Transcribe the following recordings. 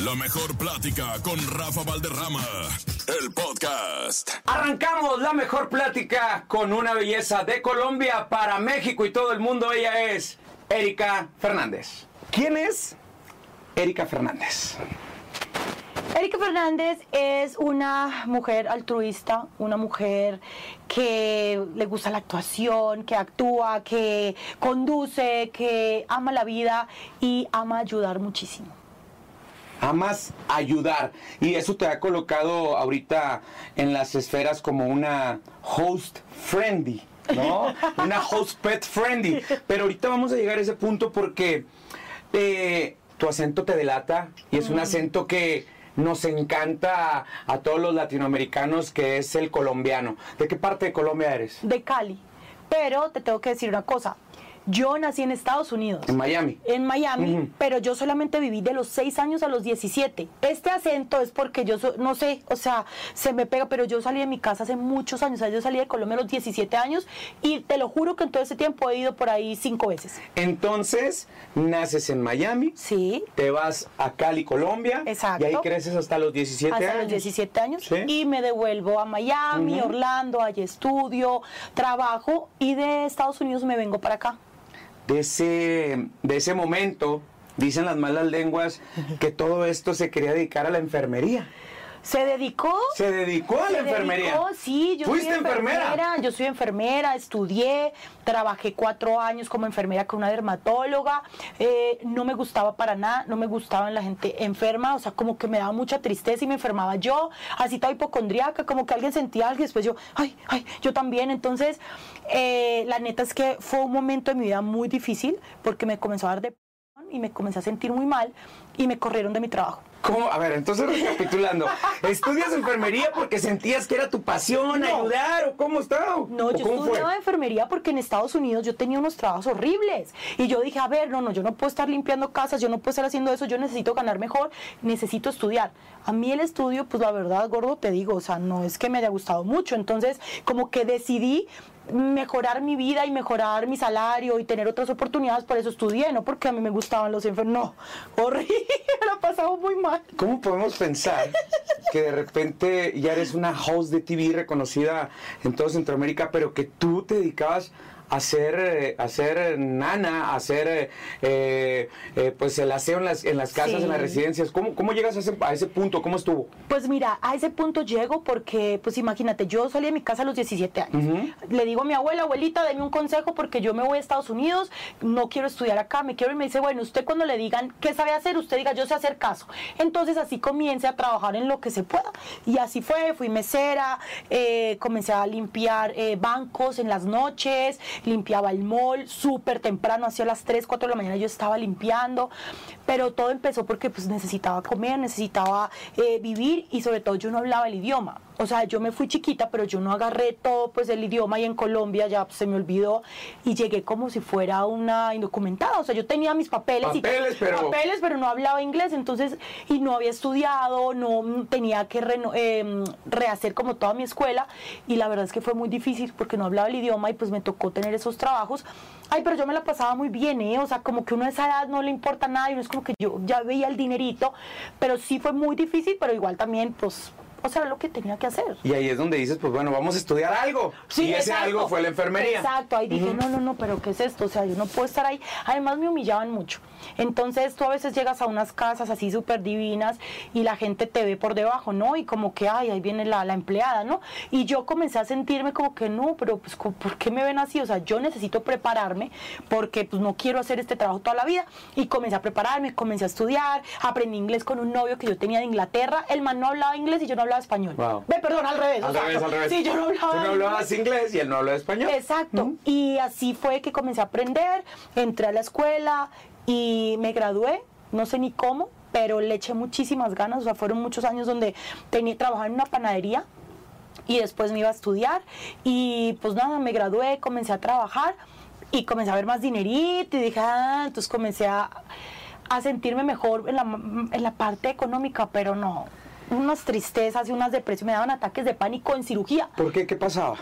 La mejor plática con Rafa Valderrama, el podcast. Arrancamos la mejor plática con una belleza de Colombia para México y todo el mundo. Ella es Erika Fernández. ¿Quién es Erika Fernández? Erika Fernández es una mujer altruista, una mujer que le gusta la actuación, que actúa, que conduce, que ama la vida y ama ayudar muchísimo. Amas ayudar y eso te ha colocado ahorita en las esferas como una host friendly, ¿no? una host pet friendly. Pero ahorita vamos a llegar a ese punto porque eh, tu acento te delata y es un acento que nos encanta a todos los latinoamericanos, que es el colombiano. ¿De qué parte de Colombia eres? De Cali. Pero te tengo que decir una cosa. Yo nací en Estados Unidos. En Miami. En Miami, pero yo solamente viví de los 6 años a los 17. Este acento es porque yo, so- no sé, o sea, se me pega, pero yo salí de mi casa hace muchos años. O sea, yo salí de Colombia a los 17 años y te lo juro que en todo ese tiempo he ido por ahí cinco veces. Entonces, naces en Miami, Sí. te vas a Cali, Colombia, Exacto. y ahí creces hasta los 17 hasta años. los 17 años Sí. y me devuelvo a Miami. Orlando, allí estudio, trabajo y de Estados Unidos me vengo para acá. De ese, de ese momento, dicen las malas lenguas que todo esto se quería dedicar a la enfermería. Se dedicó. Se dedicó a la se enfermería. dedicó, sí, yo ¿Fuiste soy enfermera? enfermera. Yo soy enfermera, estudié, trabajé cuatro años como enfermera con una dermatóloga. eh, no me gustaba para nada, no me gustaba la gente enferma, o sea, como que me daba mucha tristeza y me enfermaba yo, así toda hipocondriaca, como que alguien sentía algo y después yo, ay, ay, yo también. Entonces, eh, la neta es que fue un momento de mi vida muy difícil porque me comenzó a dar depresión y me comencé a sentir muy mal y me corrieron de mi trabajo. ¿Cómo? A ver, entonces recapitulando. ¿Estudias enfermería porque sentías que era tu pasión No. ayudar o cómo está? No, ¿O yo cómo fue? estudiaba enfermería porque en Estados Unidos yo tenía unos trabajos horribles. Y yo dije, a ver, no, no, yo no puedo estar limpiando casas, yo no puedo estar haciendo eso, yo necesito ganar mejor, necesito estudiar. A mí el estudio, pues la verdad, gordo, te digo, o sea, no es que me haya gustado mucho. Entonces, como que decidí mejorar mi vida y mejorar mi salario y tener otras oportunidades, por eso estudié, no porque a mí me gustaban los enfermos. No, horrible, la pasaba muy mal. ¿Cómo podemos pensar que de repente ya eres una host de TV reconocida en toda Centroamérica, pero que tú te dedicabas a ser, eh, a ser nana, hacer eh, eh, eh, pues el aseo en las, en las casas, Sí. en las residencias? ¿Cómo, cómo llegas a ese, a ese punto? ¿Cómo estuvo? Pues mira, a ese punto llego porque, pues imagínate, yo salí de mi casa a los 17 años. Le digo a mi abuela, abuelita, deme un consejo porque yo me voy a Estados Unidos, no quiero estudiar acá, me quiero y me dice, bueno, usted cuando le digan qué sabe hacer, usted diga, yo sé hacer caso. Entonces así comience a trabajar en lo que se pueda. Y así fue, fui mesera, eh, comencé a limpiar eh, bancos en las noches, limpiaba el mall súper temprano, hacia las 3, 4 de la mañana yo estaba limpiando, pero todo empezó porque pues necesitaba comer, necesitaba eh, vivir y sobre todo yo no hablaba el idioma. O sea, yo me fui chiquita, pero yo no agarré todo pues el idioma y en Colombia ya pues, se me olvidó y llegué como si fuera una indocumentada. O sea, yo tenía mis papeles, Papeles, y pero- papeles, pero no hablaba inglés, entonces y no había estudiado, no tenía que eh, rehacer como toda mi escuela y la verdad es que fue muy difícil porque no hablaba el idioma y pues me tocó tener esos trabajos. Ay, pero yo me la pasaba muy bien, ¿eh? O sea, como que uno a esa edad no le importa nada y uno es como que yo ya veía el dinerito, pero sí fue muy difícil, pero igual también, pues, o sea, lo que tenía que hacer. Y ahí es donde dices, pues bueno, vamos a estudiar algo. y ese exacto. algo fue la enfermería. Exacto, ahí dije, no, no, no, pero ¿qué es esto? O sea, yo no puedo estar ahí. Además me humillaban mucho. Entonces tú a veces llegas a unas casas así súper divinas y la gente te ve por debajo, ¿no? Y como que, ay, ahí viene la, la empleada, ¿no? Y yo comencé a sentirme como que no, pero pues ¿por qué me ven así? O sea, yo necesito prepararme porque pues no quiero hacer este trabajo toda la vida. Y comencé a prepararme, comencé a estudiar, aprendí inglés con un novio que yo tenía de Inglaterra. El man no hablaba inglés y yo no hablaba español. Wow. Ve, perdón, al revés. Al revés, al revés. Sí, yo no hablaba Tú no hablabas inglés y él no hablaba español. Exacto. Y así fue que comencé a aprender, entré a la escuela y me gradué, no sé ni cómo, pero le eché muchísimas ganas, o sea, fueron muchos años donde tenía trabajaba en una panadería y después me iba a estudiar y pues nada, me gradué, comencé a trabajar y comencé a ver más dinerito y dije, ah, entonces comencé a, a sentirme mejor en la, en la parte económica, pero no, unas tristezas y unas depresiones, me daban ataques de pánico en cirugía. ¿Por qué? ¿Qué pasaba?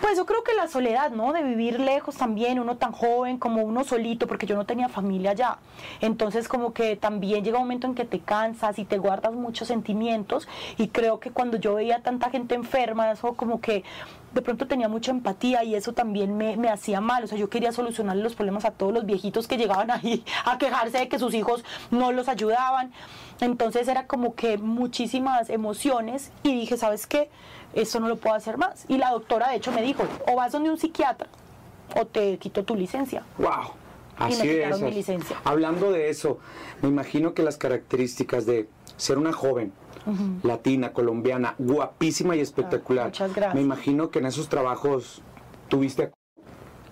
Pues yo creo que la soledad, ¿no? De vivir lejos también, uno tan joven como uno solito, porque yo no tenía familia allá. Entonces como que también llega un momento en que te cansas y te guardas muchos sentimientos y creo que cuando yo veía tanta gente enferma, eso como que de pronto tenía mucha empatía y eso también me, me hacía mal. O sea, yo quería solucionar los problemas a todos los viejitos que llegaban ahí a quejarse de que sus hijos no los ayudaban. Entonces era como que muchísimas emociones y dije, ¿sabes qué? Esto no lo puedo hacer más. Y la doctora de hecho me dijo, o vas donde un psiquiatra o te quito tu licencia. ¡Wow! Y me Así quitaron es. mi licencia. Hablando de eso, me imagino que las características de ser una joven, latina, colombiana, guapísima y espectacular. muchas gracias. Me imagino que en esos trabajos tuviste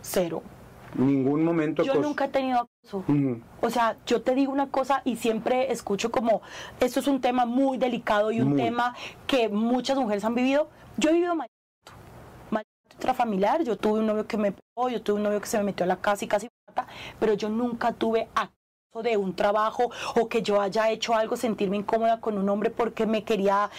Cero. ningún momento. Yo nunca he tenido acoso. O sea, yo te digo una cosa y siempre escucho como, esto es un tema muy delicado y un Muy. tema que muchas mujeres han vivido. Yo he vivido maltrato, maltrato intrafamiliar, yo tuve un novio que me pegó, yo tuve un novio que se me metió a la casa y casi mata, pero yo nunca tuve acoso de un trabajo o que yo haya hecho algo, sentirme incómoda con un hombre porque me quería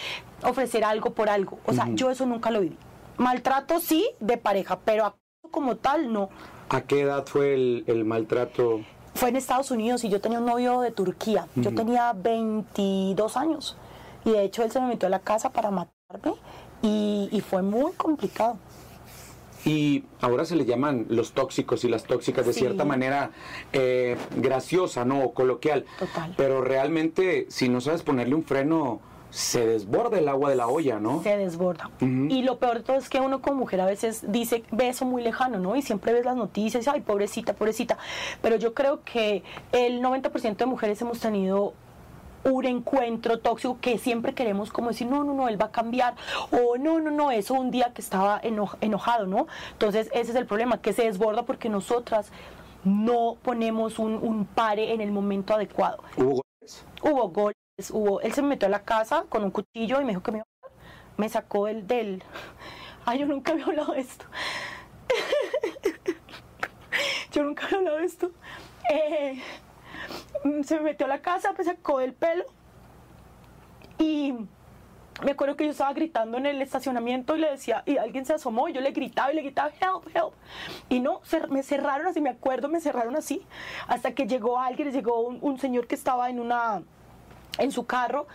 ofrecer algo por algo. O sea, yo eso nunca lo viví. Maltrato sí de pareja, pero como tal no. ¿A qué edad fue el, el maltrato? Fue en Estados Unidos y yo tenía un novio de Turquía. Yo tenía 22 años y de hecho él se me metió a la casa para matarme y, y fue muy complicado. Y ahora se le llaman los tóxicos y las tóxicas de Sí. cierta manera eh, graciosa, ¿no? O coloquial. Total. Pero realmente, si no sabes ponerle un freno, se desborda el agua de la olla, ¿no? Se desborda. Y lo peor de todo es que uno como mujer a veces dice, ve eso muy lejano, ¿no? Y siempre ves las noticias, ay, pobrecita, pobrecita. Pero yo creo que el 90% de mujeres hemos tenido un encuentro tóxico que siempre queremos como decir, no, no, no, él va a cambiar, o no, no, no, eso un día que estaba eno- enojado, ¿no? Entonces ese es el problema, que se desborda porque nosotras no ponemos un, un pare en el momento adecuado. Hubo golpes. Hubo golpes, hubo, él se me metió a la casa con un cuchillo y me dijo que me iba a. Me sacó el del... Ay, yo nunca había hablado de esto. yo nunca había hablado de esto. Eh, se me metió a la casa, me sacó del pelo y me acuerdo que yo estaba gritando en el estacionamiento y le decía, y alguien se asomó y yo le gritaba y le gritaba, help, help. Y no, me cerraron así, me acuerdo, me cerraron así, hasta que llegó alguien, llegó un, un señor que estaba en una en su carro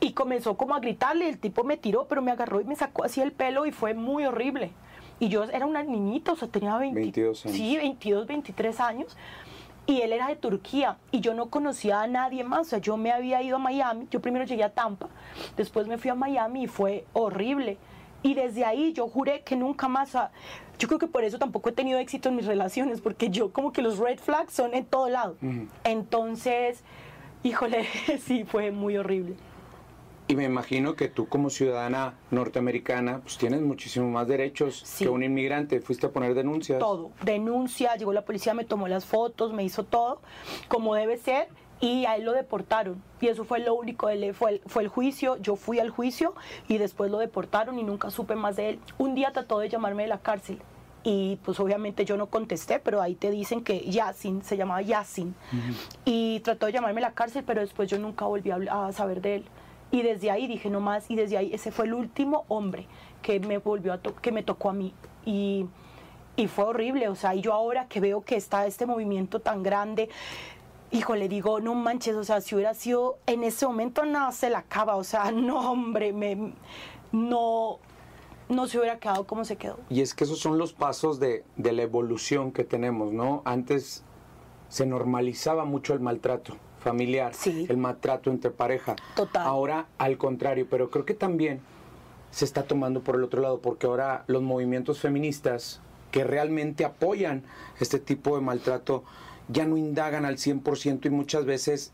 y comenzó como a gritarle, el tipo me tiró, pero me agarró y me sacó así el pelo y fue muy horrible. Y yo era una niñita, o sea, tenía 20 22 años. Sí, 22, 23 años. Y él era de Turquía y yo no conocía a nadie más. O sea, yo me había ido a Miami. Yo primero llegué a Tampa, después me fui a Miami y fue horrible. Y desde ahí yo juré que nunca más. yo creo que por eso tampoco he tenido éxito en mis relaciones, porque yo como que los red flags son en todo lado. Entonces, híjole, sí, fue muy horrible. Y me imagino que tú como ciudadana norteamericana, pues tienes muchísimos más derechos Sí. que un inmigrante. Fuiste a poner denuncias. todo. Denuncia, llegó la policía, me tomó las fotos, me hizo todo como debe ser y a él lo deportaron. Y eso fue lo único, él fue el, fue el juicio, yo fui al juicio y después lo deportaron y nunca supe más de él. Un día trató de llamarme de la cárcel y pues obviamente yo no contesté, pero ahí te dicen que Yasin, se llamaba Yasin, y trató de llamarme a la cárcel, pero después yo nunca volví a saber de él. Y desde ahí dije no más, y desde ahí ese fue el último hombre que me volvió a que me tocó a mí. Y, y fue horrible, o sea, y yo ahora que veo que está este movimiento tan grande, híjole, digo, no manches, o sea, si hubiera sido en ese momento, no, se la acaba, o sea, no, hombre, me, no, no se hubiera quedado como se quedó. Y es que esos son los pasos de, de la evolución que tenemos, ¿no? Antes se normalizaba mucho el maltrato familiar, Sí. el maltrato entre pareja. Total. Ahora al contrario, pero creo que también se está tomando por el otro lado, porque ahora los movimientos feministas que realmente apoyan este tipo de maltrato ya no indagan al 100% y muchas veces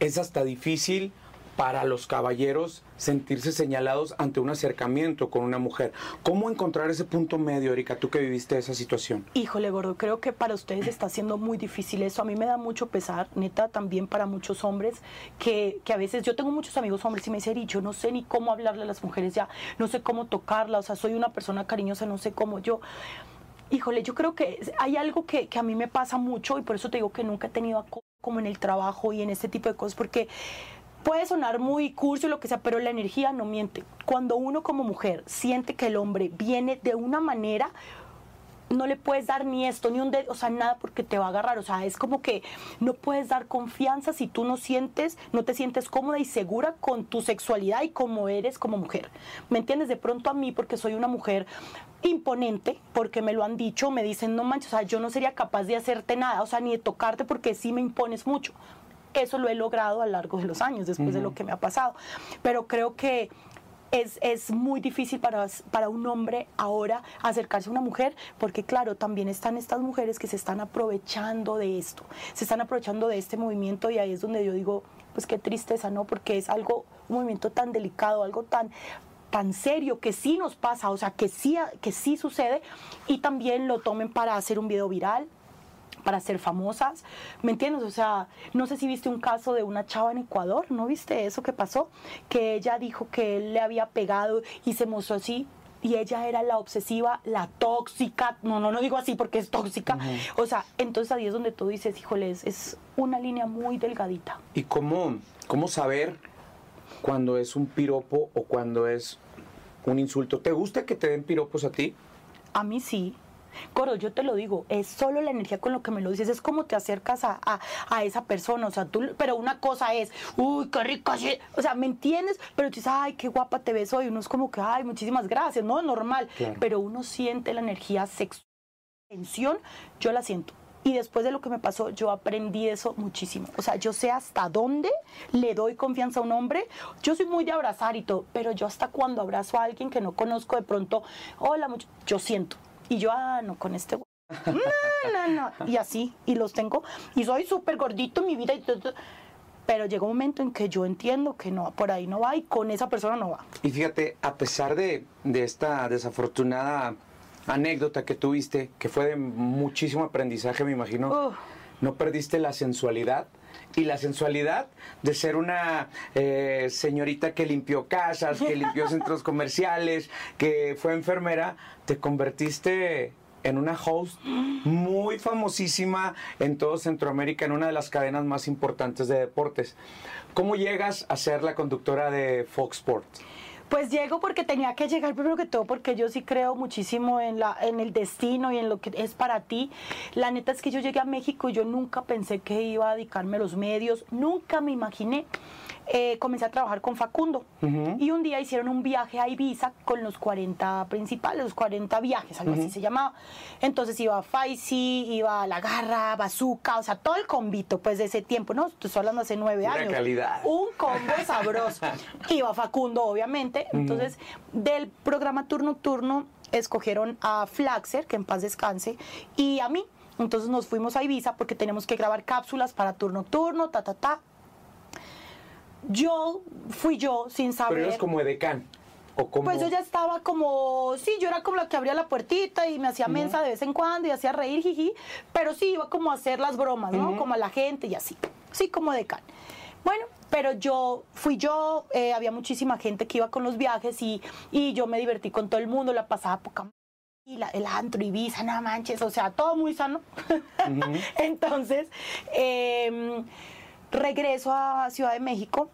es hasta difícil para los caballeros sentirse señalados ante un acercamiento con una mujer. ¿Cómo encontrar ese punto medio, Erika, tú que viviste esa situación? Híjole, gordo, creo que para ustedes está siendo muy difícil eso. A mí me da mucho pesar, neta, también para muchos hombres, que, que a veces yo tengo muchos amigos hombres y me dicen, "Eri, yo no sé ni cómo hablarle a las mujeres ya, no sé cómo tocarla, o sea, soy una persona cariñosa, no sé cómo yo. Híjole, yo creo que hay algo que, que a mí me pasa mucho y por eso te digo que nunca he tenido como en el trabajo y en este tipo de cosas, porque puede sonar muy curso y lo que sea, pero la energía no miente. Cuando uno como mujer siente que el hombre viene de una manera, no le puedes dar ni esto, ni un dedo, o sea, nada porque te va a agarrar. O sea, es como que no puedes dar confianza si tú no sientes, no te sientes cómoda y segura con tu sexualidad y como eres como mujer. ¿Me entiendes? De pronto a mí, porque soy una mujer imponente, porque me lo han dicho, me dicen, no manches, o sea, yo no sería capaz de hacerte nada, o sea, ni de tocarte porque sí me impones mucho. Eso lo he logrado a lo largo de los años, después de lo que me ha pasado. Pero creo que es, es, muy difícil para, para un hombre ahora acercarse a una mujer, porque claro, también están estas mujeres que se están aprovechando de esto, se están aprovechando de este movimiento y ahí es donde yo digo, pues qué tristeza, ¿no? Porque es algo, un movimiento tan delicado, algo tan tan serio que sí nos pasa, o sea, que sí, que sí sucede y también lo tomen para hacer un video viral, para ser famosas, ¿me entiendes? O sea, no sé si viste un caso de una chava en Ecuador, ¿no viste eso que pasó? Que ella dijo que él le había pegado y se mostró así y ella era la obsesiva, la tóxica, no, no, no digo así porque es tóxica, o sea, entonces ahí es donde tú dices, híjole, es, una línea muy delgadita. ¿Y cómo, cómo saber cuando es un piropo o cuando es un insulto? ¿Te gusta que te den piropos a ti? A mí sí. Coro, yo te lo digo, es solo la energía con lo que me lo dices, es como te acercas a, a, esa persona, o sea, tú, pero una cosa es, uy, qué rico, o sea, ¿me entiendes? Pero tú dices, ay, qué guapa te ves hoy, uno es como que, ay, muchísimas gracias, ¿no? Normal, pero uno siente la energía sexual, tensión, yo la siento. Y después de lo que me pasó, yo aprendí eso muchísimo. O sea, yo sé hasta dónde le doy confianza a un hombre. Yo soy muy de abrazar y todo, pero yo hasta cuando abrazo a alguien que no conozco, de pronto, hola, mucho, yo siento. Y yo, ah, no, con este No, no, no. Y así, y los tengo. Y soy súper gordito en mi vida y todo. Pero llega un momento en que yo entiendo que no, por ahí no va y con esa persona no va. Y fíjate, a pesar de, esta desafortunada anécdota que tuviste, que fue de muchísimo aprendizaje, me imagino, no perdiste la sensualidad y la sensualidad de ser una eh, señorita que limpió casas, que limpió centros comerciales, que fue enfermera, te convertiste en una host muy famosísima en todo Centroamérica, en una de las cadenas más importantes de deportes. ¿Cómo llegas a ser la conductora de Fox Sports? Pues llego porque tenía que llegar primero que todo porque yo sí creo muchísimo en la en el destino y en lo que es para ti. La neta es que yo llegué a México y yo nunca pensé que iba a dedicarme a los medios, nunca me imaginé eh, comencé a trabajar con Facundo. Y un día hicieron un viaje a Ibiza con los 40 principales, los 40 viajes, algo así se llamaba. Entonces iba Faisy, iba La Garra, Bazooka, o sea, todo el convito pues de ese tiempo, ¿no? Estoy hablando hace nueve años. calidad. Un combo sabroso. iba Facundo, obviamente. Entonces, del programa Turno Turno escogieron a Flaxer, que en paz descanse, y a mí. Entonces nos fuimos a Ibiza porque tenemos que grabar cápsulas para turno turno, ta, ta, ta yo fui yo sin saber. Pero eres como edecán. ¿O como... Pues yo ya estaba como, sí, yo era como la que abría la puertita y me hacía mensa de vez en cuando y hacía reír, jiji, pero sí iba como a hacer las bromas, ¿no? Como a la gente y así, sí, como decán. Bueno, pero yo fui yo, eh, había muchísima gente que iba con los viajes y, y yo me divertí con todo el mundo, la pasaba poca y la, el antro, Ibiza, no manches, o sea, todo muy sano. Entonces, eh, Regreso a Ciudad de México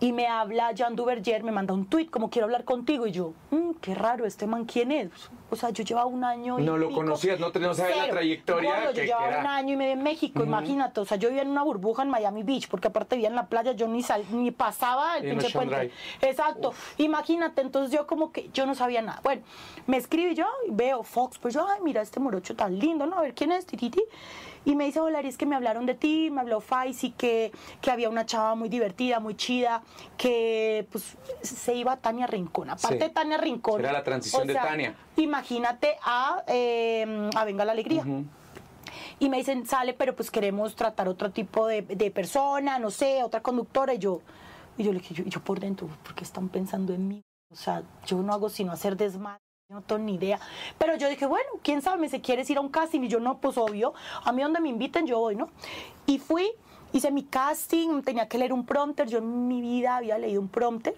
y me habla Jean Duverger, me manda un tweet como quiero hablar contigo y yo, mm, qué raro, este man quién es. O sea, yo llevaba un año y No lo conocías, no tenías la trayectoria. yo llevaba un año y medio en México, imagínate, o sea, yo vivía en una burbuja en Miami Beach, porque aparte vivía en la playa, yo ni sal, ni pasaba el pinche puente. Exacto. Imagínate, entonces yo como que yo no sabía nada. Bueno, me escribe yo y veo Fox, pues yo, ay, mira este morocho tan lindo, ¿no? A ver quién es, tititi. Y me dice, hola, es que me hablaron de ti, me habló Faisy, que, que había una chava muy divertida, muy chida, que pues se iba a Tania Rincón. Aparte de Tania Rincón. Era la transición de Tania. Imagínate a, eh, a Venga la Alegría. Y me dicen, sale, pero pues queremos tratar otro tipo de, de persona, no sé, otra conductora. Y yo, y yo le dije, yo, yo por dentro, ¿por qué están pensando en mí? O sea, yo no hago sino hacer desmadre no tengo ni idea. Pero yo dije, bueno, quién sabe, me se quieres ir a un casting. Y yo, no, pues obvio, a mí donde me inviten, yo voy, ¿no? Y fui, hice mi casting, tenía que leer un prompter. Yo en mi vida había leído un prompter,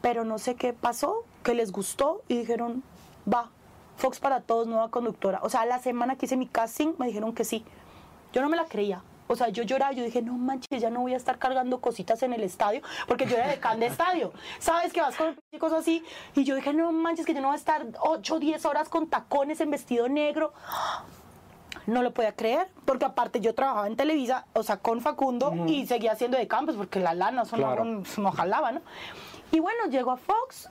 pero no sé qué pasó, que les gustó y dijeron, va, Fox para todos, nueva conductora. O sea, la semana que hice mi casting me dijeron que sí. Yo no me la creía. O sea, yo lloraba, yo dije, no manches, ya no voy a estar cargando cositas en el estadio, porque yo era de can de estadio. ¿Sabes que vas con chicos así? Y yo dije, no manches, que yo no voy a estar 8 o 10 horas con tacones en vestido negro no lo podía creer, porque aparte yo trabajaba en Televisa, o sea, con Facundo, y seguía haciendo de campos, porque la lana eso Claro. no, no jalaba, ¿no? Y bueno, llegó a Fox,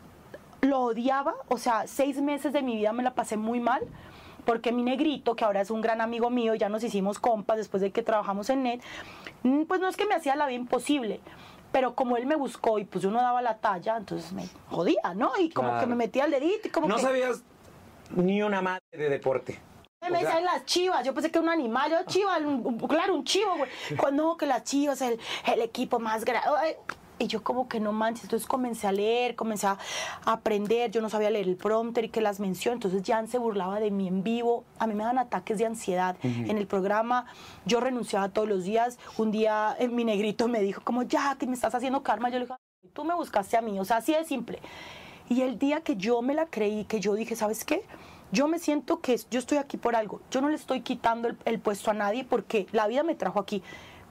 lo odiaba, o sea, seis meses de mi vida me la pasé muy mal, porque mi negrito, que ahora es un gran amigo mío, ya nos hicimos compas después de que trabajamos en NET, mm, pues no es que me hacía la vida imposible, pero como él me buscó y pues yo no daba la talla, entonces me jodía, ¿no? Y como Claro. que me metía el dedito y como No que... sabías ni una madre de deporte. Me O sea- decían las chivas, yo pensé que era un animal, yo chiva, un- un- claro, un chivo, güey. Cuando que las chivas, el, el equipo más grande. Y yo como que no manches, entonces comencé a leer, comencé a aprender, yo no sabía leer el prompter y que las mencioné, entonces Jan se burlaba de mí en vivo, a mí me dan ataques de ansiedad en el programa, yo renunciaba todos los días, un día eh, mi negrito me dijo como, ya, que me estás haciendo karma, yo le dije, tú me buscaste a mí, o sea, así de simple. Y el día que yo me la creí, que yo dije, ¿sabes qué? Yo me siento que yo estoy aquí por algo. Yo no le estoy quitando el, el puesto a nadie porque la vida me trajo aquí.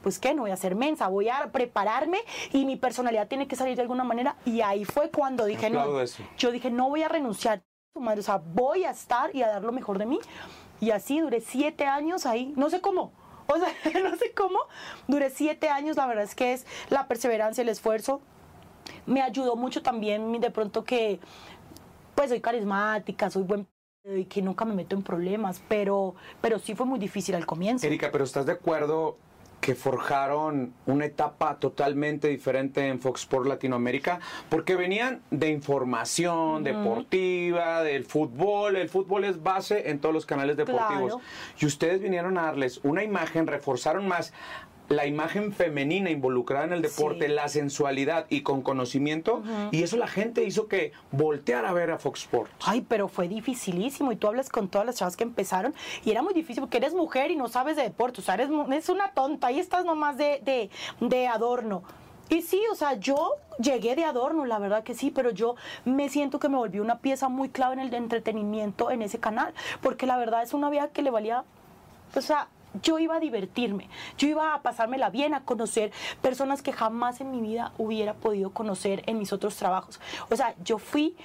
Pues qué, no voy a ser mensa, voy a prepararme y mi personalidad tiene que salir de alguna manera. Y ahí fue cuando dije, no, eso. yo dije, no voy a renunciar, o sea, voy a estar y a dar lo mejor de mí. Y así duré siete años ahí, no sé cómo, o sea, no sé cómo, duré siete años, la verdad es que es la perseverancia, el esfuerzo. Me ayudó mucho también de pronto que, pues soy carismática, soy buen y que nunca me meto en problemas, pero, pero sí fue muy difícil al comienzo. Erika, pero ¿estás de acuerdo que forjaron una etapa totalmente diferente en Fox Sports Latinoamérica? Porque venían de información deportiva, del fútbol. El fútbol es base en todos los canales deportivos. Claro. Y ustedes vinieron a darles una imagen, reforzaron más la imagen femenina involucrada en el deporte, Sí. la sensualidad y con conocimiento. Y eso la gente hizo que volteara a ver a Fox Sports. Ay, pero fue dificilísimo y tú hablas con todas las chavas que empezaron y era muy difícil porque eres mujer y no sabes de deporte, o sea, eres, mu- es una tonta, ahí estás nomás de, de, de adorno. Y sí, o sea, yo llegué de adorno, la verdad que sí, pero yo me siento que me volví una pieza muy clave en el entretenimiento en ese canal, porque la verdad es una vieja que le valía, o sea, yo iba a divertirme, yo iba a pasármela bien, a conocer personas que jamás en mi vida hubiera podido conocer en mis otros trabajos. O sea, yo fui,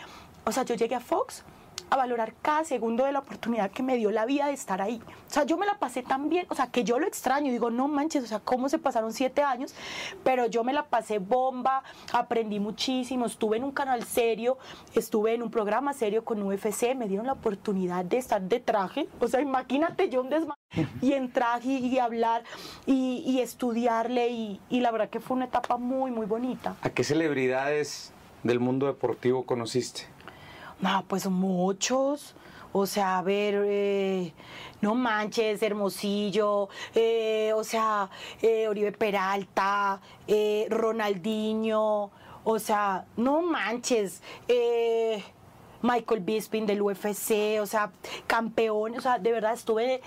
o sea, yo llegué a Fox a valorar cada segundo de la oportunidad que me dio la vida de estar ahí. O sea, yo me la pasé tan bien, o sea, que yo lo extraño, digo, no manches, o sea, cómo se pasaron siete años, pero yo me la pasé bomba, aprendí muchísimo, estuve en un canal serio, estuve en un programa serio con UFC, me dieron la oportunidad de estar de traje, o sea, imagínate yo un desma y en traje y hablar y, y estudiarle y, y la verdad que fue una etapa muy, muy bonita. ¿A qué celebridades del mundo deportivo conociste? No, pues muchos. O sea, a ver, eh, no manches, Hermosillo, eh, o sea, eh, Oribe Peralta, Ronaldinho, o sea, no manches, Michael Bisping del UFC, o sea, campeón, o sea, de verdad estuve...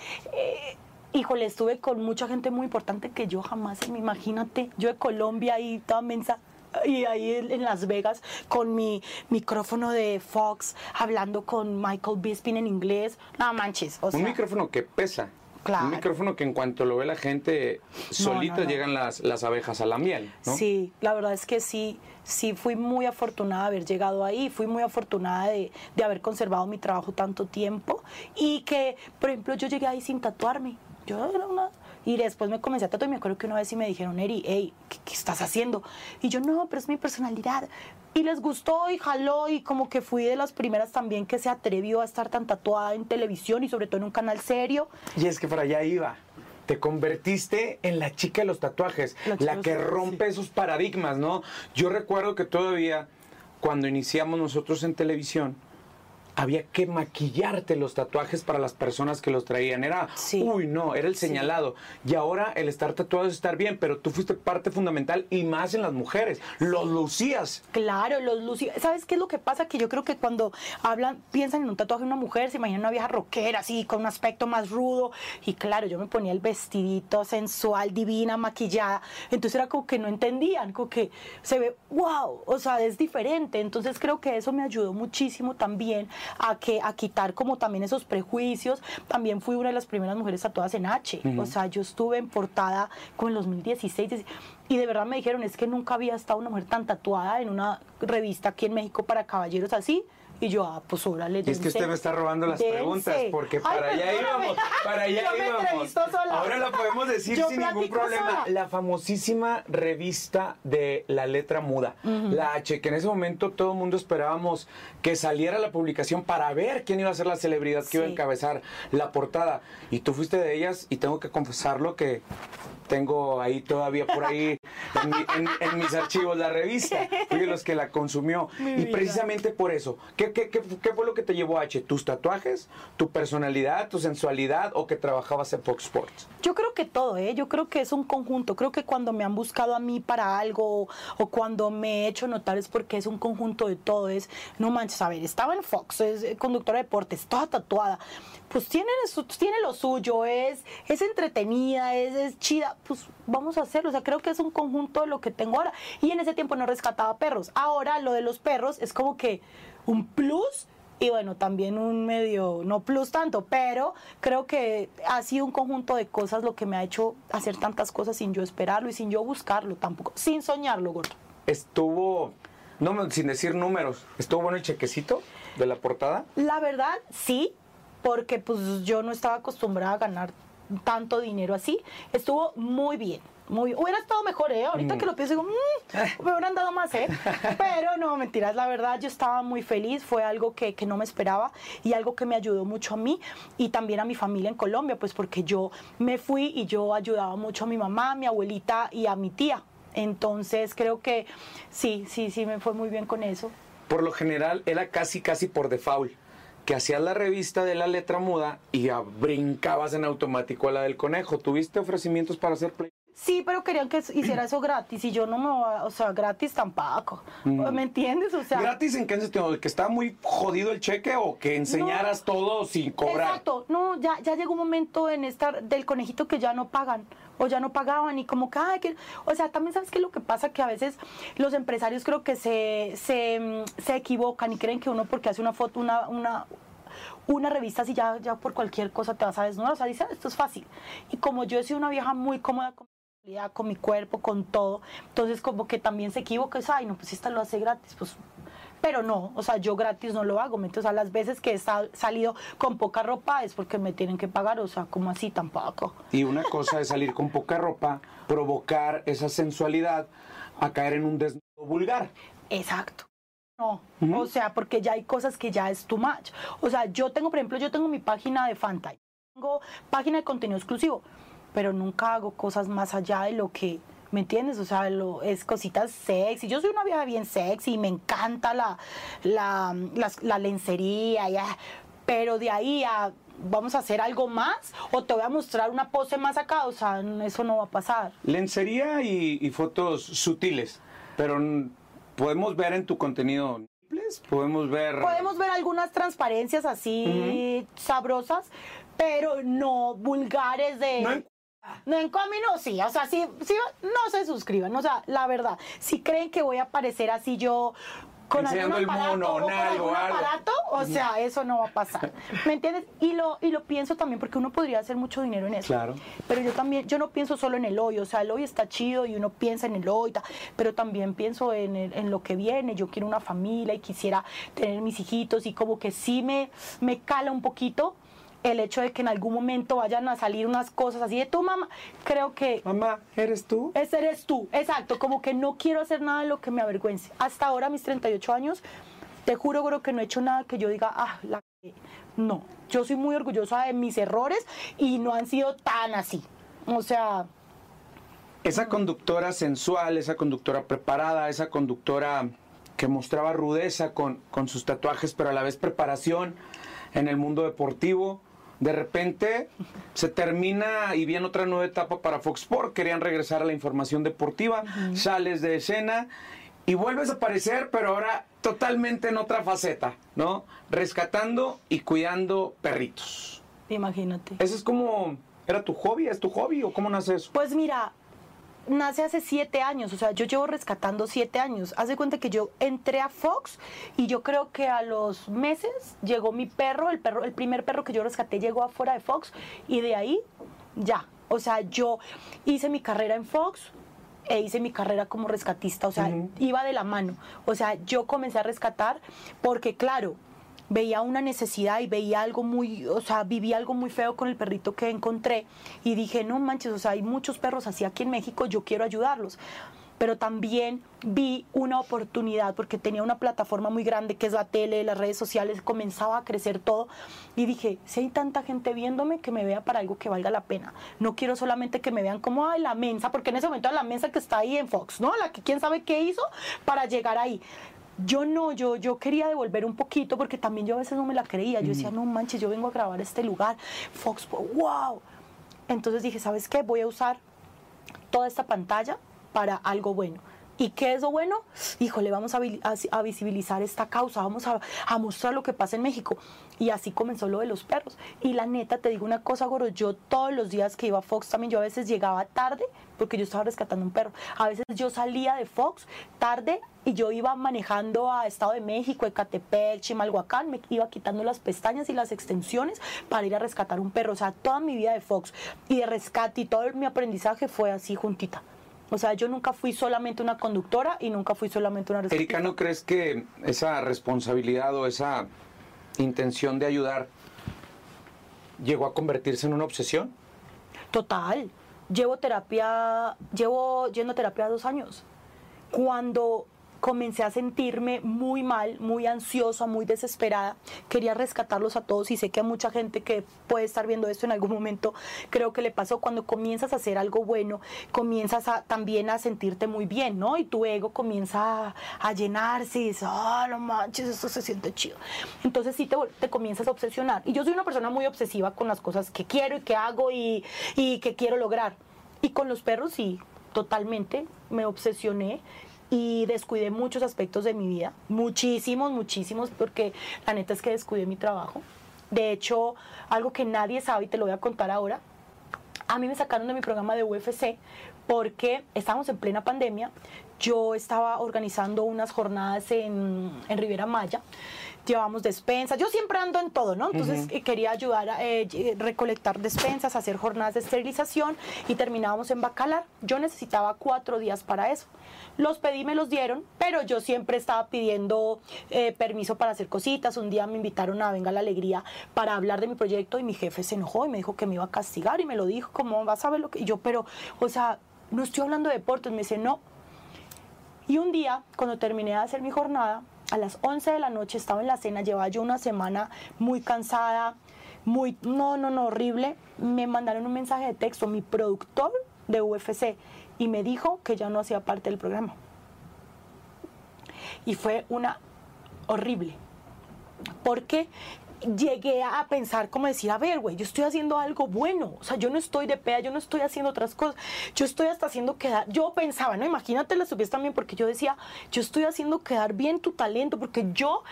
Híjole, estuve con mucha gente muy importante que yo jamás, imagínate, yo de Colombia y toda mensa, y ahí en Las Vegas con mi micrófono de Fox hablando con Michael Bisping en inglés. No manches, o sea, Un micrófono que pesa. Claro. Un micrófono que en cuanto lo ve la gente, solito no, no. llegan las, las abejas a la miel. Sí, la verdad es que sí, sí fui muy afortunada de haber llegado ahí, fui muy afortunada de, de haber conservado mi trabajo tanto tiempo y que, por ejemplo, yo llegué ahí sin tatuarme. Yo era una... Y después me comencé a tatuar y me acuerdo que una vez sí me dijeron, Eri, hey, ¿qué, qué estás haciendo? Y yo, no, pero es mi personalidad. Y les gustó y jaló y como que fui de las primeras también que se atrevió a estar tan tatuada en televisión y sobre todo en un canal serio. Y es que para allá iba. Te convertiste en la chica de los tatuajes, La que rompe esos paradigmas, ¿no? Yo recuerdo que todavía, cuando iniciamos nosotros en televisión, había que maquillarte los tatuajes para las personas que los traían. Era, Sí. uy, no, era el Sí. señalado. Y ahora el estar tatuado es estar bien, pero tú fuiste parte fundamental y más en las mujeres. Los lucías. Claro, los luci- ¿Sabes qué es lo que pasa? Que yo creo que cuando hablan, piensan en un tatuaje de una mujer, se imaginan una vieja rockera, así, con un aspecto más rudo. Y claro, yo me ponía el vestidito sensual, divina, maquillada. Entonces era como que no entendían, como que se ve, wow, o sea, es diferente. Entonces creo que eso me ayudó muchísimo también a que a quitar como también esos prejuicios. También fui una de las primeras mujeres tatuadas en H. O sea, yo estuve en portada como en 2016 y de verdad me dijeron, es que nunca había estado una mujer tan tatuada en una revista aquí en México para caballeros así. Y yo, ah, pues órale, es que usted me está robando las dense. preguntas, porque Ay, para allá perdóname. íbamos, para allá Yo íbamos. sola. Ahora la podemos decir Yo sin ningún problema. sola. La famosísima revista de la letra muda, la H, que en ese momento todo el mundo esperábamos que saliera la publicación para ver quién iba a ser la celebridad que iba a encabezar la portada. Y tú fuiste de ellas y tengo que confesarlo que tengo ahí todavía por ahí en, mi- en- en mis archivos la revista. Fui de los que la consumió. Mi y vida. precisamente por eso, ¿qué, qué, qué, qué fue lo que te llevó a H? ¿Tus tatuajes? ¿Tu personalidad? ¿Tu sensualidad? ¿O que trabajabas en Fox Sports? Yo creo que todo, ¿eh? Yo creo que es un conjunto. Creo que cuando me han buscado a mí para algo o cuando me he hecho notar es porque es un conjunto de todo. Es, no manches, a ver, estaba en Fox, es eh, conductora de deportes, toda tatuada. Pues tiene, tiene lo suyo, es, es entretenida, es, es chida. Pues vamos a hacerlo. O sea, creo que es un conjunto de lo que tengo ahora. Y en ese tiempo no rescataba perros. Ahora lo de los perros es como que un plus y bueno, también un medio, no plus tanto, pero creo que ha sido un conjunto de cosas lo que me ha hecho hacer tantas cosas sin yo esperarlo y sin yo buscarlo tampoco, sin soñarlo, gordo. Estuvo, no sin decir números, ¿estuvo bueno el chequecito de la portada? La verdad, sí, porque pues yo no estaba acostumbrada a ganar tanto dinero así. Estuvo muy bien. Muy, hubiera estado mejor, ¿eh? Ahorita que lo pienso, digo, "Mm, me hubieran dado más, ¿eh? Pero no, mentiras, la verdad, yo estaba muy feliz, fue algo que, que no me esperaba y algo que me ayudó mucho a mí y también a mi familia en Colombia, pues porque yo me fui y yo ayudaba mucho a mi mamá, a mi abuelita y a mi tía. Entonces creo que sí, sí, sí, me fue muy bien con eso. Por lo general era casi, casi por default. Que hacías la revista de la letra muda y ya brincabas en automático a la del conejo. ¿Tuviste ofrecimientos para hacer play? Sí, pero querían que hiciera eso gratis y yo no me voy a, o sea, gratis tampoco. ¿Me entiendes? O sea, ¿Gratis en qué sentido? ¿De que está muy jodido el cheque o que enseñaras todo sin cobrar? Exacto, no, ya, ya llegó un momento en esta del conejito que ya no pagan o ya no pagaban y como que, ay, que, o sea, también sabes que lo que pasa que a veces los empresarios creo que se, se, mm, se equivocan y creen que uno porque hace una foto, una, una, una revista así ya, ya por cualquier cosa te vas a desnudar, o sea, dice, "Ah, esto es fácil. Y como yo he sido una vieja muy cómoda con mi cuerpo, con todo, entonces como que también se equivoca, es, ay, no, pues esta lo hace gratis, pues pero no, o sea, yo gratis no lo hago. O sea, las veces que he sal- salido con poca ropa es porque me tienen que pagar, o sea, como así tampoco. Y una cosa es salir con poca ropa, provocar esa sensualidad a caer en un desnudo vulgar. Exacto. No, o sea, porque ya hay cosas que ya es too much. O sea, yo tengo, por ejemplo, yo tengo mi página de Fanta, tengo página de contenido exclusivo, pero nunca hago cosas más allá de lo que, ¿me entiendes? O sea, lo, es cositas sexy. Yo soy una vieja bien sexy y me encanta la, la, la lencería, ya. pero de ahí a vamos a hacer algo más o te voy a mostrar una pose más acá, o sea, eso no va a pasar. Lencería y, y fotos sutiles, pero podemos ver en tu contenido, podemos ver... Podemos ver algunas transparencias así sabrosas, pero no vulgares de... No No, en camino sí, o sea, sí, sí, no se suscriban, o sea, la verdad, si creen que voy a aparecer así yo con algún aparato mono, o con algún aparato, o sea, eso no va a pasar, ¿me entiendes? Y lo, y lo pienso también porque uno podría hacer mucho dinero en eso. Claro. Pero yo también, yo no pienso solo en el hoy, o sea, el hoy está chido y uno piensa en el hoy, pero también pienso en, el- en lo que viene, yo quiero una familia y quisiera tener mis hijitos y como que sí me, me cala un poquito el hecho de que en algún momento vayan a salir unas cosas así de tu mamá, creo que Mamá, ¿eres tú? ese eres tú, exacto, como que no quiero hacer nada de lo que me avergüence. Hasta ahora, mis 38 años, te juro, creo que no he hecho nada que yo diga, ah, la cagué". No, yo soy muy orgullosa de mis errores y no han sido tan así. O sea, Esa conductora sensual, esa conductora preparada, esa conductora que mostraba rudeza con, con sus tatuajes, pero a la vez preparación en el mundo deportivo, de repente se termina y viene otra nueva etapa para Fox Sport, querían regresar a la información deportiva, sales de escena y vuelves a aparecer, pero ahora totalmente en otra faceta, ¿no? Rescatando y cuidando perritos. imagínate. ¿Ese es como, era tu hobby? ¿Es tu hobby o cómo nace eso? Pues mira, nace hace siete años, o sea, yo llevo rescatando siete años. Haz de cuenta que yo entré a Fox y yo creo que a los meses llegó mi perro, el perro, el primer perro que yo rescaté llegó afuera de Fox y de ahí ya. O sea, yo hice mi carrera en Fox, e hice mi carrera como rescatista, o sea, iba de la mano. O sea, yo comencé a rescatar porque, claro, veía una necesidad y veía algo muy, o sea, viví algo muy feo con el perrito que encontré y dije, no manches, o sea, hay muchos perros así aquí en México, yo quiero ayudarlos. Pero también vi una oportunidad porque tenía una plataforma muy grande que es la tele, las redes sociales, comenzaba a crecer todo y dije, si hay tanta gente viéndome, que me vea para algo que valga la pena. No quiero solamente que me vean como, ay, la mensa, porque en ese momento la mensa que está ahí en Fox, ¿no? La que quién sabe qué hizo para llegar ahí. Yo no, yo, yo quería devolver un poquito porque también yo a veces no me la creía. Yo decía, no manches, yo vengo a grabar este lugar. Fox, wow. Entonces dije, ¿sabes qué? Voy a usar toda esta pantalla para algo bueno. ¿Y qué es lo bueno? Híjole, vamos a, a, visibilizar esta causa, vamos a, a, mostrar lo que pasa en México. Y así comenzó lo de los perros. Y la neta, te digo una cosa, Goro, yo todos los días que iba a Fox también, yo a veces llegaba tarde porque yo estaba rescatando un perro. A veces yo salía de Fox tarde y yo iba manejando a Estado de México, Ecatepec, Chimalhuacán, me iba quitando las pestañas y las extensiones para ir a rescatar un perro. O sea, toda mi vida de Fox y de rescate y todo mi aprendizaje fue así juntita. O sea, yo nunca fui solamente una conductora y nunca fui solamente una rescatista. Erika, ¿no crees que esa responsabilidad o esa intención de ayudar llegó a convertirse en una obsesión? Total. Llevo terapia, llevo yendo a terapia dos años. Cuando comencé a sentirme muy mal, muy ansiosa, muy desesperada. Quería rescatarlos a todos y sé que a mucha gente que puede estar viendo esto en algún momento, creo que le pasó cuando comienzas a hacer algo bueno, comienzas a, también a sentirte muy bien, ¿no? Y tu ego comienza a, llenarse y dices, ah, no manches, esto se siente chido. Entonces sí te, te, comienzas a obsesionar. Y yo soy una persona muy obsesiva con las cosas que quiero y que hago y, y que quiero lograr. Y con los perros sí, totalmente me obsesioné y descuidé muchos aspectos de mi vida, muchísimos, muchísimos, porque la neta es que descuidé mi trabajo. De hecho, algo que nadie sabe y te lo voy a contar ahora, a mí me sacaron de mi programa de UFC porque estábamos en plena pandemia, yo estaba organizando unas jornadas en, en Riviera Maya llevamos despensas. Yo siempre ando en todo, ¿no? Entonces eh, quería ayudar a eh, eh, recolectar despensas, hacer jornadas de esterilización y terminábamos en Bacalar. Yo necesitaba cuatro días para eso. Los pedí, me los dieron, pero yo siempre estaba pidiendo permiso para hacer cositas. Un día me invitaron a Venga la Alegría para hablar de mi proyecto y mi jefe se enojó y me dijo que me iba a castigar y me lo dijo, como vas a ver lo que... Y yo, pero, o sea, no estoy hablando de deportes. Me dice, no. Y un día, cuando terminé de hacer mi jornada, a las 11 de la noche estaba en la cena, llevaba yo una semana muy cansada, muy, no, no, no, horrible. Me mandaron un mensaje de texto, mi productor de UFC, y me dijo que ya no hacía parte del programa. Y fue una horrible. Porque llegué a pensar como decir, a ver, güey, yo estoy haciendo algo bueno, o sea, yo no estoy de pea, yo no estoy haciendo otras cosas, yo estoy hasta haciendo quedar, yo pensaba, ¿no? Imagínate la subías también porque yo decía, yo estoy haciendo quedar bien tu talento, porque yo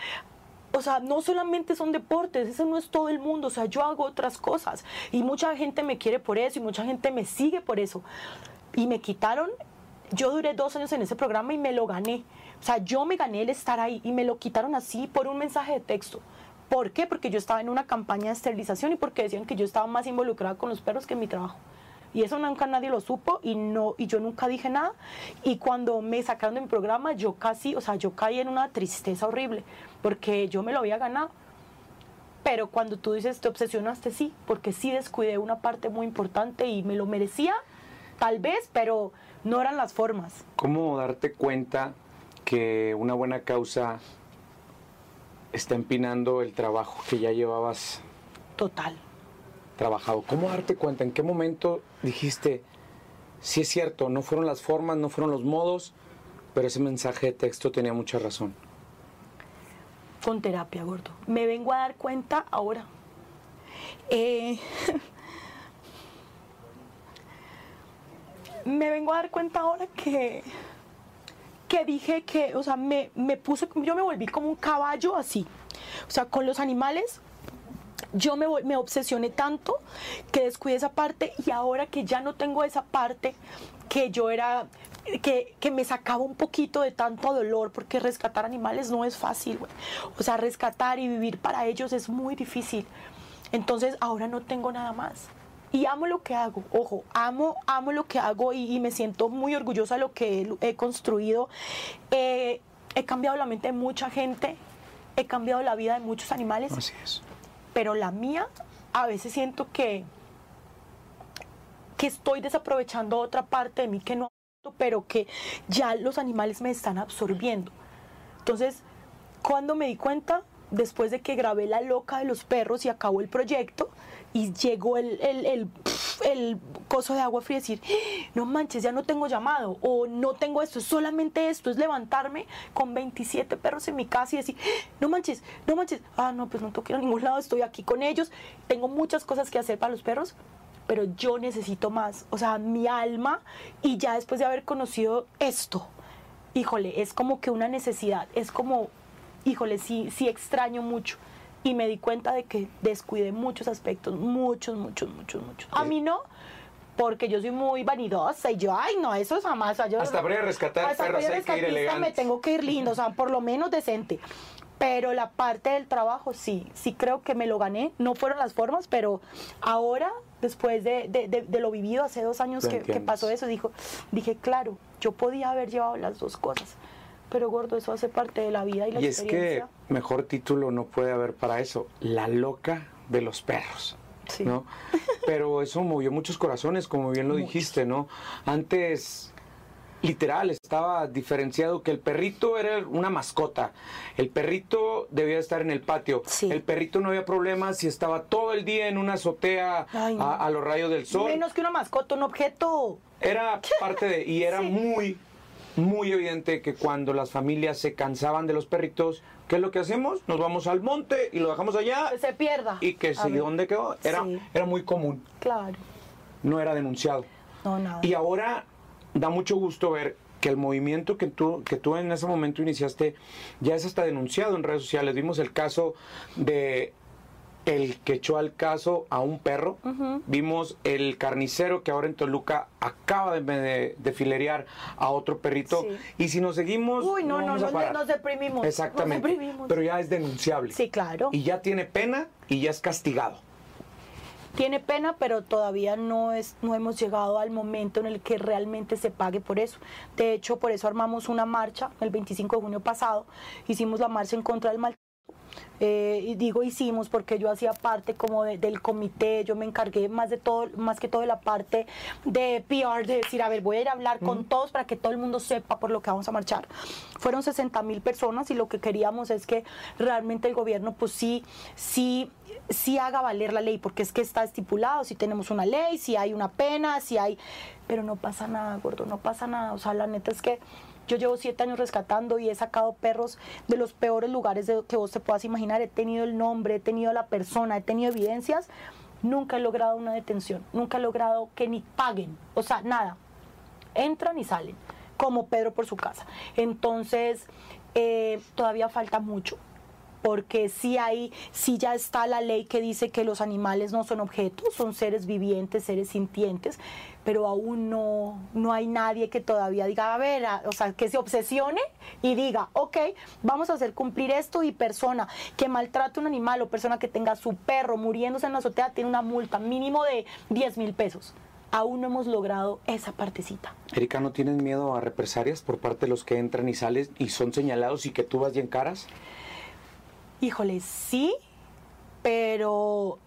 o sea, no solamente son deportes, eso no es todo el mundo, o sea, yo hago otras cosas y mucha gente me quiere por eso y mucha gente me sigue por eso. Y me quitaron, yo duré dos años en ese programa y me lo gané. O sea, yo me gané el estar ahí y me lo quitaron así por un mensaje de texto. ¿Por qué? Porque yo estaba en una campaña de esterilización y porque decían que yo estaba más involucrada con los perros que en mi trabajo. Y eso nunca nadie lo supo y no y yo nunca dije nada. Y cuando me sacaron de mi programa, yo casi, o sea, yo caí en una tristeza horrible porque yo me lo había ganado. Pero cuando tú dices te obsesionaste, sí, porque sí descuidé una parte muy importante y me lo merecía, tal vez, pero no eran las formas. ¿Cómo darte cuenta que una buena causa está empinando el trabajo que ya llevabas. Total. Trabajado. ¿Cómo darte cuenta? ¿En qué momento dijiste, sí es cierto, no fueron las formas, no fueron los modos, pero ese mensaje de texto tenía mucha razón? Con terapia, gordo. Me vengo a dar cuenta ahora. Eh, me vengo a dar cuenta ahora que que dije que, o sea, me, me puse, yo me volví como un caballo así. O sea, con los animales yo me, obsesioné tanto que descuidé esa parte y ahora que ya no tengo esa parte, que yo era, que, que me sacaba un poquito de tanto dolor, porque rescatar animales no es fácil, güey. O sea, rescatar y vivir para ellos es muy difícil. Entonces ahora no tengo nada más. Y amo lo que hago, ojo, amo, amo lo que hago y, y me siento muy orgullosa de lo que he, he construido. Eh, he cambiado la mente de mucha gente, he cambiado la vida de muchos animales, Así es. pero la mía a veces siento que, que estoy desaprovechando otra parte de mí que no, pero que ya los animales me están absorbiendo. Entonces, cuando me di cuenta, después de que grabé La Loca de los Perros y acabó el proyecto, y llegó el, el, el, coso de agua fría, decir, no manches, ya no tengo llamado, o no tengo esto, es solamente esto, es levantarme con 27 perros en mi casa y decir, no manches, no manches, ah, no, pues no tengo que ir a ningún lado, estoy aquí con ellos, tengo muchas cosas que hacer para los perros, pero yo necesito más, o sea, mi alma, y ya después de haber conocido esto, híjole, es como que una necesidad, es como, híjole, sí, sí extraño mucho. Y me di cuenta de que descuidé muchos aspectos, muchos, muchos, muchos, muchos. A mí no, porque yo soy muy vanidosa y yo, ay, no, eso es jamás. o sea, yo- Hasta ir a rescatar Hasta perros hay que ir rescatista elegante. Me tengo que ir lindo, o sea, por lo menos decente. Pero la parte del trabajo sí, sí creo que me lo gané. No fueron las formas, pero ahora, después de, de- de- de lo vivido hace dos años que, que pasó eso, dijo, dije, claro, yo podía haber llevado las dos cosas. Pero gordo, eso hace parte de la vida y la Y es que mejor título no puede haber para eso. La loca de los perros. Sí. ¿no? Pero eso movió muchos corazones, como bien lo dijiste, ¿no? Antes, literal, estaba diferenciado que el perrito era una mascota. El perrito debía estar en el patio. Sí. El perrito no había problema si estaba todo el día en una azotea Ay, a, a los rayos del sol. Menos que una mascota, un objeto. Era parte de, y era Sí. muy, muy evidente que cuando las familias se cansaban de los perritos, ¿qué es lo que hacemos? Nos vamos al monte y lo dejamos allá Que se pierda. y que ver. dónde quedó. Era, Sí. era muy común, Claro. no era denunciado. No, nada. Y ahora da mucho gusto ver que el movimiento que tú, que tú en ese momento iniciaste ya es hasta denunciado en redes sociales. Vimos el caso de el que echó al caso a un perro. Vimos el carnicero que ahora en Toluca acaba de, de, de filerear a otro perrito. Sí. Y si nos seguimos... Uy, no, no, a nos- deprimimos, Exactamente. nos deprimimos. Pero ya es denunciable. Sí, claro. Y ya tiene pena y ya es castigado. Tiene pena, pero todavía no es, no hemos llegado al momento en el que realmente se pague por eso. De hecho, por eso armamos una marcha el 25 de junio pasado. Hicimos la marcha en contra del maltrato. Eh, y digo hicimos porque yo hacía parte como de- del comité, yo me encargué más de todo, más que todo de la parte de PR, de decir, a ver, voy a ir a hablar con todos para que todo el mundo sepa por lo que vamos a marchar. Fueron 60 mil personas y lo que queríamos es que realmente el gobierno pues sí, sí, sí haga valer la ley, porque es que está estipulado, si tenemos una ley, si hay una pena, si hay, pero no pasa nada, gordo, no pasa nada, o sea, la neta es que yo llevo siete años rescatando y he sacado perros de los peores lugares de, que vos te puedas imaginar. He tenido el nombre, he tenido la persona, he tenido evidencias. Nunca he logrado una detención, nunca he logrado que ni paguen, o sea, nada. Entran y salen, como Pedro por su casa. Entonces, eh, todavía falta mucho porque sí hay, sí ya está la ley que dice que los animales no son objetos, son seres vivientes, seres sintientes, pero aún no, no hay nadie que todavía diga, a ver, o sea, que se obsesione y diga, ok, vamos a hacer cumplir esto y persona que maltrate un animal o persona que tenga su perro muriéndose en la azotea tiene una multa mínimo de 10 mil pesos. Aún no hemos logrado esa partecita. Erika, ¿no tienes miedo a represalias por parte de los que entran y salen y son señalados y que tú vas y encaras? Híjole, sí, pero,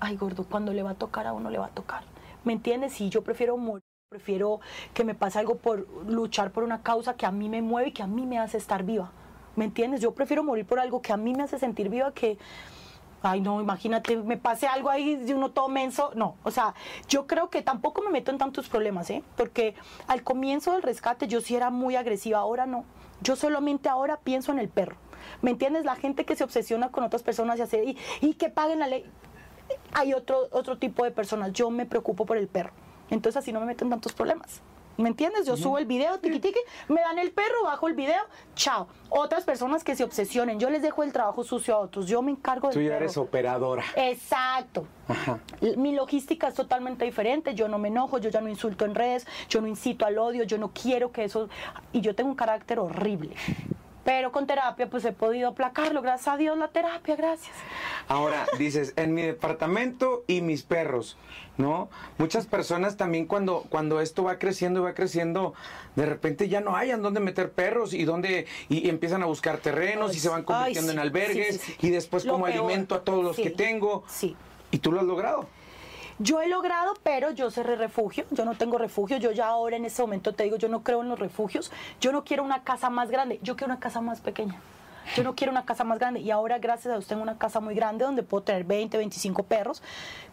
ay gordo, cuando le va a tocar a uno le va a tocar. ¿Me entiendes? Si yo prefiero morir, prefiero que me pase algo por luchar por una causa que a mí me mueve y que a mí me hace estar viva. ¿Me entiendes? Yo prefiero morir por algo que a mí me hace sentir viva que, ay no, imagínate, me pase algo ahí de uno todo menso. No, o sea, yo creo que tampoco me meto en tantos problemas, ¿eh? Porque al comienzo del rescate yo sí era muy agresiva, ahora no. Yo solamente ahora pienso en el perro. ¿Me entiendes? La gente que se obsesiona con otras personas y hace, y, y que paguen la ley. Hay otro, otro tipo de personas. Yo me preocupo por el perro. Entonces así no me meto en tantos problemas. ¿Me entiendes? Yo subo el video, tiqui tiqui, me dan el perro, bajo el video, chao. Otras personas que se obsesionen, yo les dejo el trabajo sucio a otros, yo me encargo del Tú ya perro. eres operadora. Exacto. Ajá. Mi logística es totalmente diferente, yo no me enojo, yo ya no insulto en redes, yo no incito al odio, yo no quiero que eso... Y yo tengo un carácter horrible. Pero con terapia pues he podido aplacarlo, gracias a Dios la terapia, gracias. Ahora, dices, en mi departamento y mis perros, ¿no? Muchas personas también cuando, cuando esto va creciendo y va creciendo, de repente ya no hayan dónde meter perros y dónde y empiezan a buscar terrenos Ay, y se van ay, convirtiendo sí, en albergues sí, sí, sí. y después Lo como peor. alimento a todos los que tengo. sí. Y tú lo has logrado. Yo he logrado, pero yo cerré refugio, yo no tengo refugio, yo ya ahora en este momento te digo, yo no creo en los refugios, yo no quiero una casa más grande, yo quiero una casa más pequeña. Yo no quiero una casa más grande y ahora gracias a Dios tengo una casa muy grande donde puedo tener 20, 25 perros,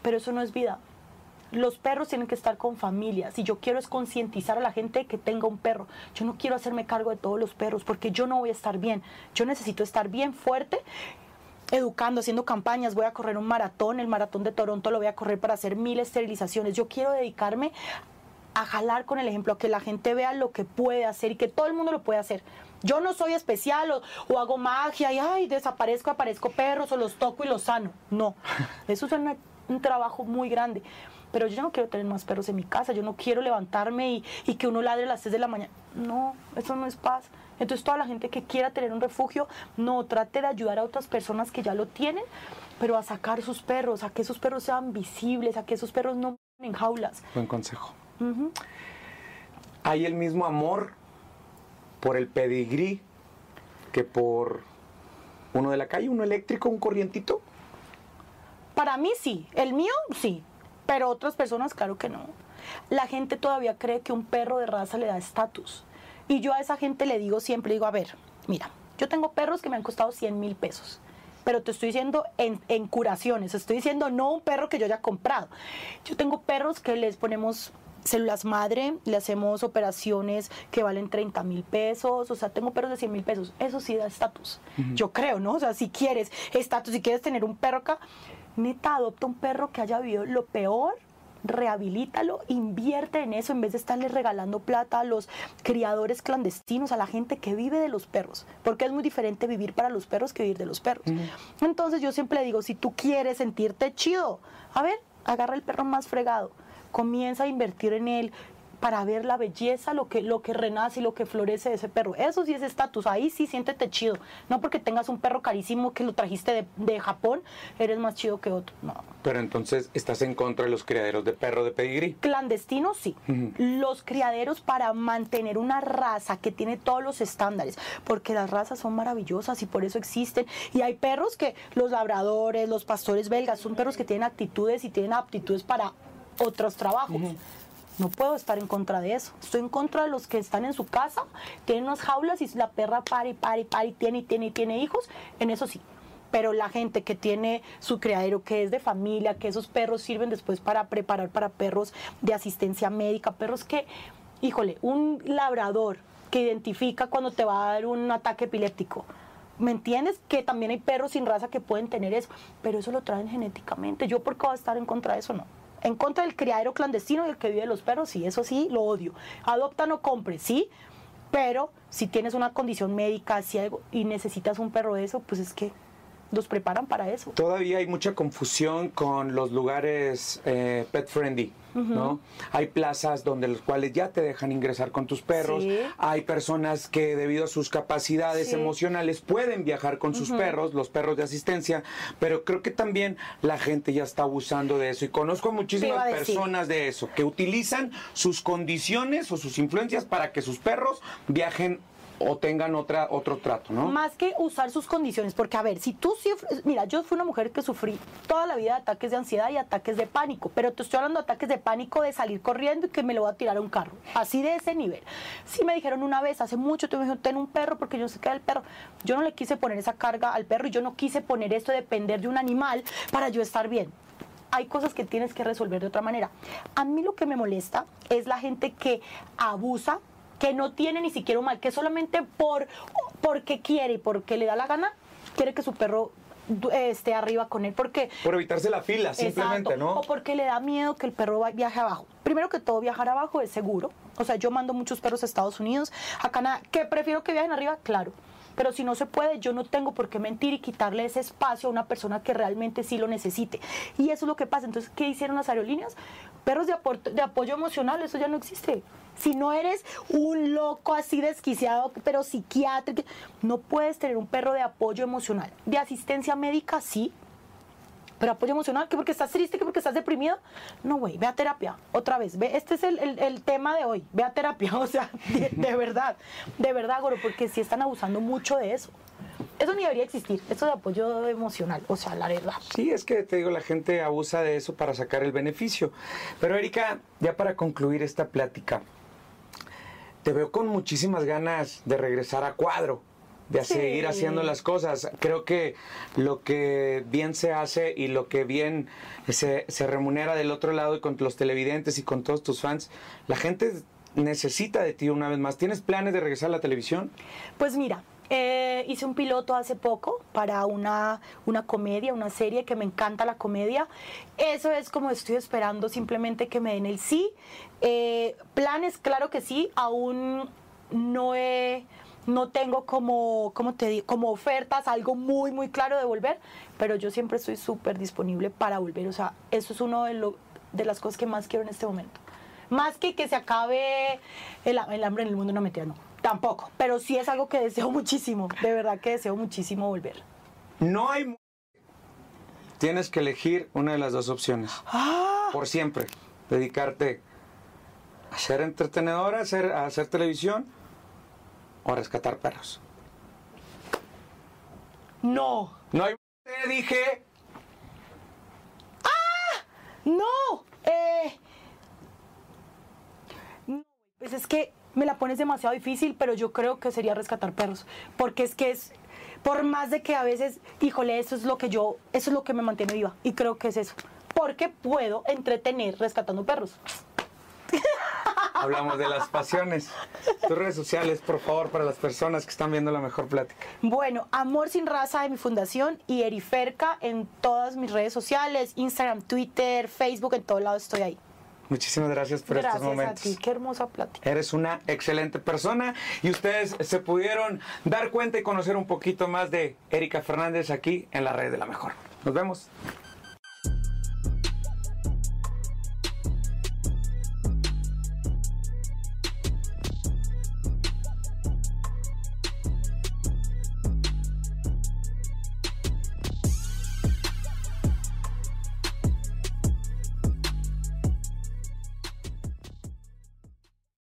pero eso no es vida. Los perros tienen que estar con familias y yo quiero es concientizar a la gente que tenga un perro. Yo no quiero hacerme cargo de todos los perros porque yo no voy a estar bien. Yo necesito estar bien fuerte educando, haciendo campañas, voy a correr un maratón, el maratón de Toronto lo voy a correr para hacer mil esterilizaciones. Yo quiero dedicarme a jalar con el ejemplo, a que la gente vea lo que puede hacer y que todo el mundo lo puede hacer. Yo no soy especial o, o hago magia y ay, desaparezco, aparezco perros o los toco y los sano. No, eso es una- un trabajo muy grande. Pero yo no quiero tener más perros en mi casa, yo no quiero levantarme y, y que uno ladre a las 6 de la mañana. No, eso no es paz. Entonces toda la gente que quiera tener un refugio, no, trate de ayudar a otras personas que ya lo tienen, pero a sacar sus perros, a que esos perros sean visibles, a que esos perros no en jaulas. Buen consejo. Hay el mismo amor por el pedigrí que por uno de la calle, uno eléctrico, un corrientito. Para mí sí, el mío sí, pero otras personas claro que no. La gente todavía cree que un perro de raza le da estatus. Y yo a esa gente le digo siempre, digo, a ver, mira, yo tengo perros que me han costado 100 mil pesos. Pero te estoy diciendo en, en curaciones, estoy diciendo no un perro que yo haya comprado. Yo tengo perros que les ponemos células madre, le hacemos operaciones que valen 30 mil pesos, o sea, tengo perros de 100 mil pesos, eso sí da estatus, yo creo, ¿no? O sea, si quieres estatus, si quieres tener un perro acá, neta, adopta un perro que haya vivido lo peor, rehabilítalo, invierte en eso en vez de estarle regalando plata a los criadores clandestinos, a la gente que vive de los perros, porque es muy diferente vivir para los perros que vivir de los perros. Entonces yo siempre le digo, si tú quieres sentirte chido, a ver, agarra el perro más fregado, comienza a invertir en él para ver la belleza, lo que, lo que renace y lo que florece de ese perro. Eso sí es estatus, ahí sí siéntete chido. No porque tengas un perro carísimo que lo trajiste de, de Japón, eres más chido que otro. No, Pero entonces estás en contra de los criaderos de perro de pedigrí. clandestinos sí. Los criaderos para mantener una raza que tiene todos los estándares, porque las razas son maravillosas y por eso existen. Y hay perros que los labradores, los pastores belgas, son perros que tienen actitudes y tienen aptitudes para otros trabajos. No puedo estar en contra de eso. Estoy en contra de los que están en su casa, tienen unas jaulas y la perra para y para y para y tiene y tiene y tiene hijos. En eso sí. Pero la gente que tiene su criadero, que es de familia, que esos perros sirven después para preparar para perros de asistencia médica, perros que, híjole, un labrador que identifica cuando te va a dar un ataque epiléptico. ¿Me entiendes? Que también hay perros sin raza que pueden tener eso, pero eso lo traen genéticamente. ¿Yo por qué voy a estar en contra de eso? No. En contra del criadero clandestino y el que vive los perros, sí, eso sí, lo odio. Adopta, no compre, sí, pero si tienes una condición médica si algo, y necesitas un perro de eso, pues es que los preparan para eso. Todavía hay mucha confusión con los lugares eh, pet friendly, ¿no? Hay plazas donde los cuales ya te dejan ingresar con tus perros. Sí. Hay personas que debido a sus capacidades Sí. emocionales pueden viajar con sus perros, los perros de asistencia, pero creo que también la gente ya está abusando de eso y conozco a muchísimas personas de eso que utilizan sus condiciones o sus influencias para que sus perros viajen o tengan otra otro trato, ¿no? Más que usar sus condiciones, porque a ver, si tú sufres, mira, yo fui una mujer que sufrí toda la vida de ataques de ansiedad y ataques de pánico, pero te estoy hablando de ataques de pánico de salir corriendo y que me lo voy a tirar a un carro, así de ese nivel. Sí me dijeron una vez, hace mucho, te me dijeron, ten un perro porque yo sé que el perro, yo no le quise poner esa carga al perro y yo no quise poner esto de depender de un animal para yo estar bien hay cosas que tienes que resolver de otra manera. A mí lo que me molesta es la gente que abusa, que no tiene ni siquiera un mal, que solamente por porque quiere y porque le da la gana, quiere que su perro esté arriba con él. Porque Por evitarse la fila, simplemente, Exacto. ¿no? O porque le da miedo que el perro viaje abajo. Primero que todo, viajar abajo es seguro. O sea, yo mando muchos perros a Estados Unidos, a Canadá, que prefiero que viajen arriba, claro. Pero si no se puede, yo no tengo por qué mentir y quitarle ese espacio a una persona que realmente sí lo necesite. Y eso es lo que pasa. Entonces, ¿qué hicieron las aerolíneas? Perros de, de apoyo emocional, eso ya no existe. Si no eres un loco así desquiciado, pero psiquiátrico, no puedes tener un perro de apoyo emocional. De asistencia médica, sí, pero apoyo emocional, que porque estás triste, que porque estás deprimido. No, güey, ve a terapia. Otra vez. Ve, este es el, el- tema de hoy. Ve a terapia. O sea, de, verdad. De verdad, Goro, porque sí están abusando mucho de eso. Eso ni debería existir. Eso de apoyo emocional. O sea, la verdad. Sí, es que te digo, la gente abusa de eso para sacar el beneficio. Pero Erika, ya para concluir esta plática, te veo con muchísimas ganas de regresar a cuadro, de Sí. seguir haciendo las cosas. Creo que lo que bien se hace y lo que bien se, se remunera del otro lado y con los televidentes y con todos tus fans, la gente necesita de ti una vez más. ¿Tienes planes de regresar a la televisión? Pues mira, eh, hice un piloto hace poco para una, una comedia, una serie que me encanta la comedia. Eso es como estoy esperando simplemente que me den el sí. Eh, planes, claro que sí, aún no he... No tengo como, como te digo, como ofertas, algo muy, muy claro de volver, pero yo siempre estoy súper disponible para volver. O sea, eso es uno de, lo- de las cosas que más quiero en este momento. Más que que se acabe el, el hambre en el mundo, no mentira, no. Tampoco. Pero sí es algo que deseo muchísimo. De verdad que deseo muchísimo volver. No hay... Tienes que elegir una de las dos opciones. Por siempre. Dedicarte a ser entretenedora, a hacer, a hacer televisión o rescatar perros. No. No hay... Te dije... No. Eh. No, Pues es que me la pones demasiado difícil, pero yo creo que sería rescatar perros. Porque es que es. Por más de que a veces, híjole, eso es lo que yo, eso es lo que me mantiene viva. Y creo que es eso. Porque puedo entretener rescatando perros. Hablamos de las pasiones. Tus redes sociales, por favor, para las personas que están viendo la mejor plática. Bueno, Amor Sin Raza de mi fundación y Eriferca en todas mis redes sociales, Instagram, Twitter, Facebook, en todo lado estoy ahí. Muchísimas gracias por Gracias estos momentos. a ti, qué hermosa plática. Eres una excelente persona y ustedes se pudieron dar cuenta y conocer un poquito más de Erika Fernández aquí en la red de la mejor. Nos vemos.